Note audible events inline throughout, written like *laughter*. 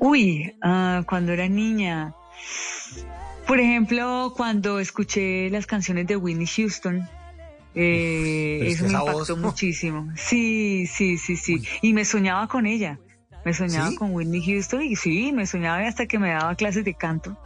Uy, ah, cuando era niña. Por ejemplo, cuando escuché las canciones de Whitney Houston, eh, eso me impactó voz- muchísimo. Sí, sí, sí, sí. Y me soñaba con ella. Me soñaba ¿Sí? con Whitney Houston y sí, me soñaba hasta que me daba clases de canto.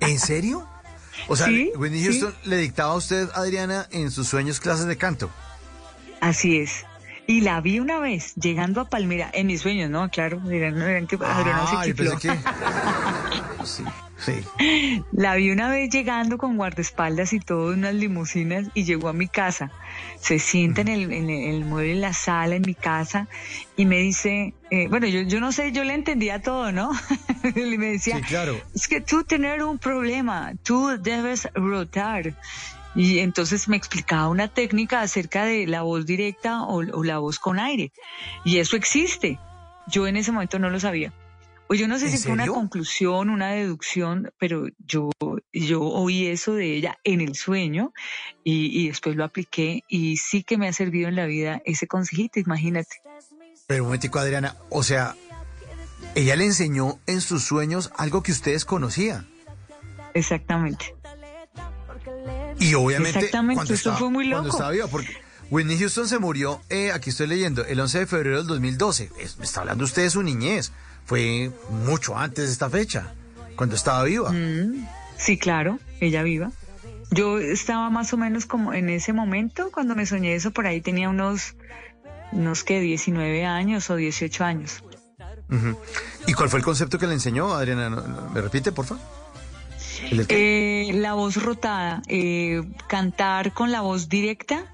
¿En serio? O sea, Sí, Whitney sí. Houston le dictaba a usted, Adriana, en sus sueños clases de canto. Así es. Y la vi una vez llegando a Palmira, en mis sueños, ¿no? Claro, eran, eran que Adriana se Ah, yo pensé que... *laughs* Sí, sí. La vi una vez llegando con guardaespaldas y todo unas limusinas y llegó a mi casa. Se sienta en el, en el, el mueble en la sala en mi casa y me dice, eh, bueno, yo, yo no sé, yo le entendía todo, ¿no? *laughs* y me decía, Sí, claro. es que tú tener un problema, tú debes rotar. Y entonces me explicaba una técnica acerca de la voz directa o, o la voz con aire. Y eso existe. Yo en ese momento no lo sabía. O yo no sé ¿En si fue una conclusión, una deducción, pero yo, yo oí eso de ella en el sueño y, y después lo apliqué y sí que me ha servido en la vida ese consejito, imagínate. Pero un momentico, Adriana, o sea, ella le enseñó en sus sueños algo que ustedes conocían. Exactamente. Y obviamente Exactamente, cuando estaba, fue muy cuando loco. estaba viva, porque Whitney Houston se murió, eh, aquí estoy leyendo, el 11 de febrero del 2012. Es- me está hablando usted de su niñez. Fue mucho antes de esta fecha, cuando estaba viva. Mm, sí, claro, ella viva. Yo estaba más o menos como en ese momento, cuando me soñé eso, por ahí tenía unos, unos que 19 años o 18 años. ¿Y cuál fue el concepto que le enseñó, Adriana? ¿No- no- ¿Me repite, por favor? Eh, la voz rotada, eh, cantar con la voz directa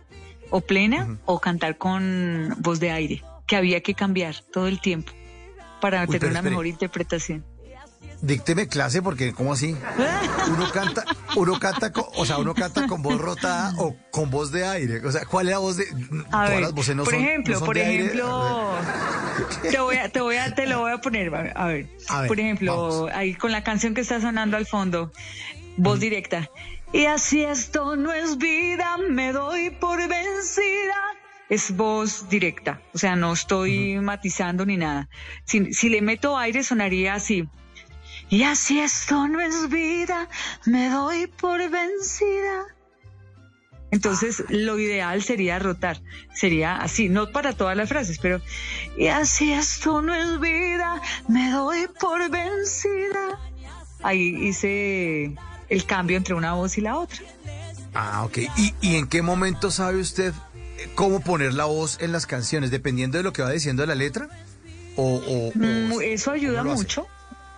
o plena o cantar con voz de aire, que había que cambiar todo el tiempo para Uy, tener una espere. mejor interpretación. Dícteme clase porque ¿cómo así? *laughs* Uno canta, uno canta con, o sea, uno canta con voz rotada o con voz de aire. O sea, ¿cuál es la voz de A todas ver, las voces no por son, ejemplo, no son por de aire? Te voy a, te voy a, te lo voy a poner, a ver, a por ejemplo, vamos. ahí con la canción que está sonando al fondo, voz directa. Y así esto no es vida, me doy por vencida. Es voz directa, o sea, no estoy matizando ni nada. Si, si le meto aire sonaría así. Y así esto no es vida, me doy por vencida. Entonces, lo ideal sería rotar. Sería así, no para todas las frases, pero y así esto no es vida, me doy por vencida. Ahí hice el cambio entre una voz y la otra. Ah, ok. ¿Y, y en qué momento sabe usted eh, cómo poner la voz en las canciones? ¿Dependiendo de lo que va diciendo la letra? ¿O, o- o- Mm, Eso ayuda mucho.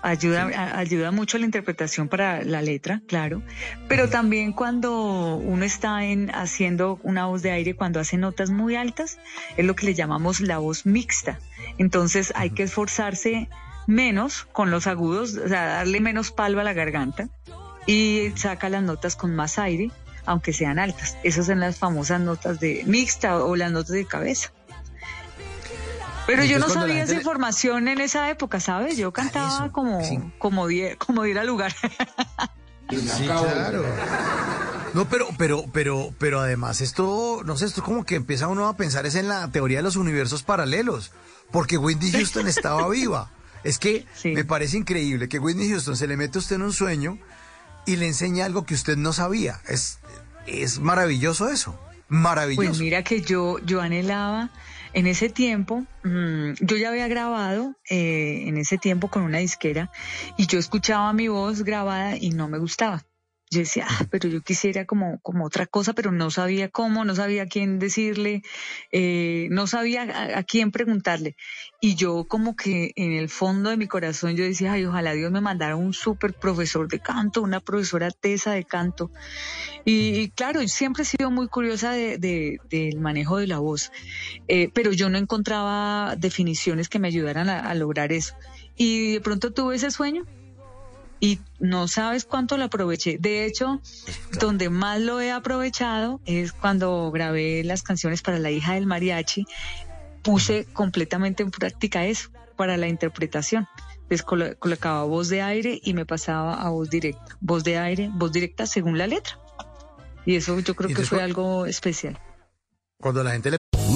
Ayuda, a- ayuda mucho la interpretación para la letra, claro. Pero también cuando uno está en, haciendo una voz de aire, cuando hace notas muy altas, es lo que le llamamos la voz mixta. Entonces hay que esforzarse menos con los agudos, o sea, darle menos palo a la garganta y saca las notas con más aire, aunque sean altas. Esas son las famosas notas de mixta o las notas de cabeza. Pero yo no sabía esa le- información en esa época, ¿sabes? Yo cantaba eso, como, sí. como, die- como diera lugar. Sí, claro. No, pero, pero, pero, pero además esto, no sé, esto como que empieza uno a pensar es en la teoría de los universos paralelos, porque Whitney *laughs* Houston estaba viva. Es que Sí. me parece increíble que Whitney Houston se le mete a usted en un sueño y le enseña algo que usted no sabía. Es, es maravilloso eso. Maravilloso. Pues mira que yo, yo anhelaba en ese tiempo, mm, yo ya había grabado eh, en ese tiempo con una disquera y yo escuchaba mi voz grabada y no me gustaba. Yo decía, ah, pero yo quisiera como, como otra cosa, pero no sabía cómo, no sabía a quién decirle, eh, no sabía a, quién preguntarle. Y yo como que en el fondo de mi corazón yo decía, ay, ojalá Dios me mandara un súper profesor de canto, una profesora tesa de canto. Y, y claro, siempre he sido muy curiosa de, de, del manejo de la voz, eh, pero yo no encontraba definiciones que me ayudaran a, a lograr eso. Y de pronto tuve ese sueño y no sabes cuánto lo aproveché. De hecho, donde más lo he aprovechado es cuando grabé las canciones para la hija del mariachi, puse completamente en práctica eso para la interpretación. Entonces colo colocaba voz de aire y me pasaba a voz directa. Voz de aire, voz directa según la letra. Y eso yo creo que fue algo especial. Cuando la gente le